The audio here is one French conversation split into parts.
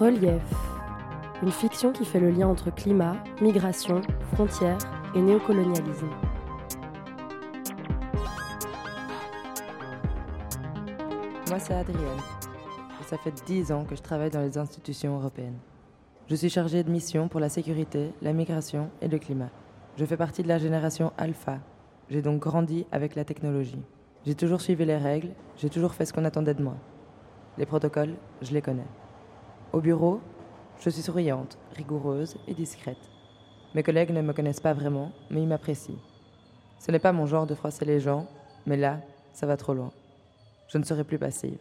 Relief. Une fiction qui fait le lien entre climat, migration, frontières et néocolonialisme. Moi, c'est Adrienne. Ça fait dix ans que je travaille dans les institutions européennes. Je suis chargée de mission pour la sécurité, la migration et le climat. Je fais partie de la génération alpha. J'ai donc grandi avec la technologie. J'ai toujours suivi les règles, j'ai toujours fait ce qu'on attendait de moi. Les protocoles, je les connais. Au bureau, je suis souriante, rigoureuse et discrète. Mes collègues ne me connaissent pas vraiment, mais ils m'apprécient. Ce n'est pas mon genre de froisser les gens, mais là, ça va trop loin. Je ne serai plus passive.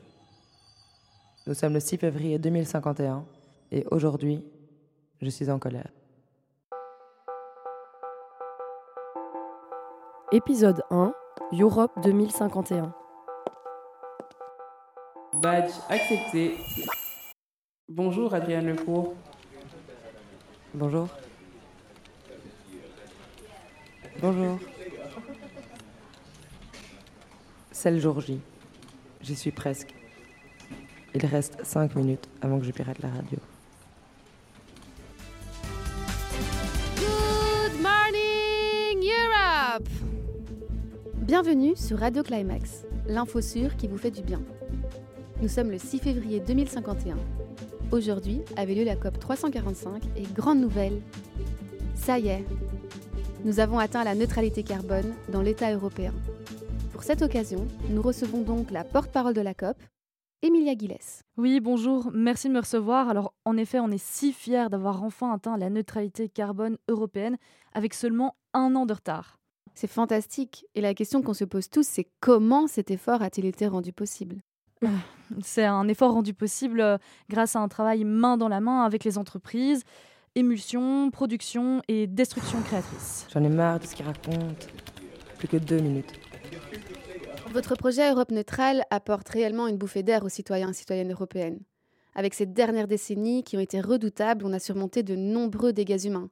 Nous sommes le 6 février 2051 et aujourd'hui, je suis en colère. Épisode 1 Europe 2051. Badge accepté. Bonjour Adrienne Lecourt. Bonjour. Bonjour. C'est le jour J. J'y suis presque. Il reste 5 minutes avant que je pirate la radio. Good morning Europe Bienvenue sur Radio Climax, l'info sûre qui vous fait du bien. Nous sommes le 6 février 2051. Aujourd'hui avait lieu la COP 345 et grande nouvelle, ça y est, nous avons atteint la neutralité carbone dans l'État européen. Pour cette occasion, nous recevons donc la porte-parole de la COP, Emilia Gilles. Oui, bonjour, merci de me recevoir. Alors, en effet, on est si fiers d'avoir enfin atteint la neutralité carbone européenne avec seulement un an de retard. C'est fantastique. Et la question qu'on se pose tous, c'est comment cet effort a-t-il été rendu possible? C'est un effort rendu possible euh, grâce à un travail main dans la main avec les entreprises, émulsion, production et destruction créatrice. J'en ai marre de ce qu'il raconte. Plus que deux minutes. Votre projet Europe neutrale apporte réellement une bouffée d'air aux citoyens et citoyennes européennes. Avec ces dernières décennies qui ont été redoutables, on a surmonté de nombreux dégâts humains.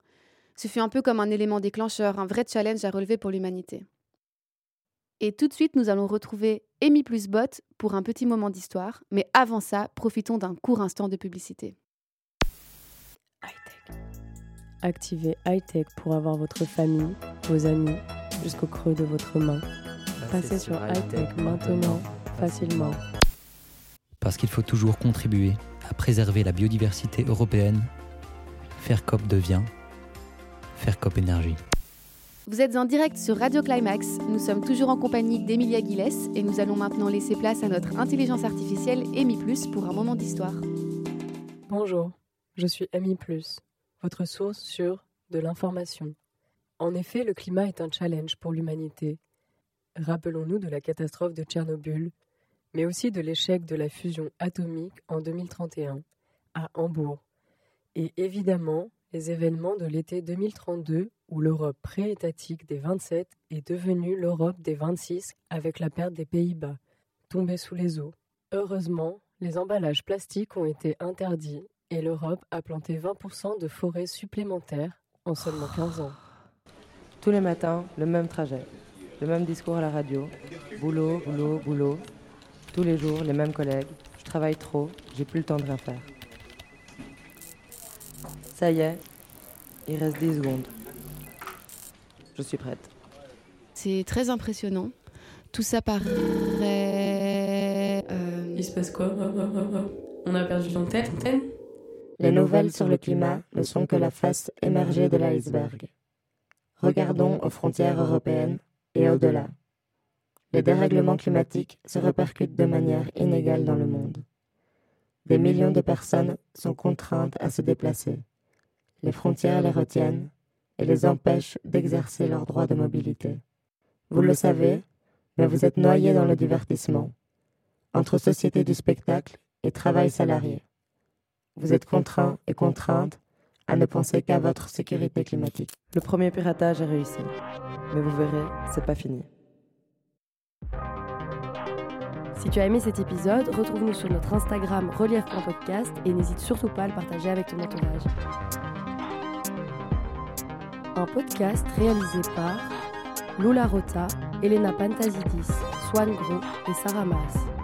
Ce fut un peu comme un élément déclencheur, un vrai challenge à relever pour l'humanité. Et tout de suite, nous allons retrouver Amy plus Bot pour un petit moment d'histoire, mais avant ça, profitons d'un court instant de publicité. Hightech. Activez Hightech pour avoir votre famille, vos amis, jusqu'au creux de votre main. Passez sur Hightech maintenant, facilement. Parce qu'il faut toujours contribuer à préserver la biodiversité européenne, Faircop devient Faircop Énergie. Vous êtes en direct sur Radio Climax. Nous sommes toujours en compagnie d'Emilia Gilles et nous allons maintenant laisser place à notre intelligence artificielle Amy Plus pour un moment d'histoire. Bonjour, je suis Amy Plus, votre source sur de l'information. En effet, le climat est un challenge pour l'humanité. Rappelons-nous de la catastrophe de Tchernobyl, mais aussi de l'échec de la fusion atomique en 2031 à Hambourg, et évidemment les événements de l'été 2032 où l'Europe pré-étatique des 27 est devenue l'Europe des 26 avec la perte des Pays-Bas, tombée sous les eaux. Heureusement, les emballages plastiques ont été interdits et l'Europe a planté 20% de forêts supplémentaires en seulement 15 ans. Tous les matins, le même trajet. Le même discours à la radio. Boulot, boulot, boulot. Tous les jours, les mêmes collègues. Je travaille trop, j'ai plus le temps de rien faire. Ça y est, il reste 10 secondes. Je suis prête. C'est très impressionnant. Tout ça paraît. euh, Il se passe quoi On a perdu l'antenne Les nouvelles sur le climat ne sont que la face émergée de l'iceberg. Regardons aux frontières européennes et au-delà. Les dérèglements climatiques se répercutent de manière inégale dans le monde. Des millions de personnes sont contraintes à se déplacer. Les frontières les retiennent et les empêchent d'exercer leur droit de mobilité. Vous le savez, mais vous êtes noyés dans le divertissement, entre société du spectacle et travail salarié. Vous êtes contraints et contraintes à ne penser qu'à votre sécurité climatique. Le premier piratage est réussi. Mais vous verrez, c'est pas fini. Si tu as aimé cet épisode, retrouve-nous sur notre Instagram relief.podcast et n'hésite surtout pas à le partager avec ton entourage. Un podcast réalisé par Lula Rota, Elena Pantazidis, Swan Gros et Sarah Maas.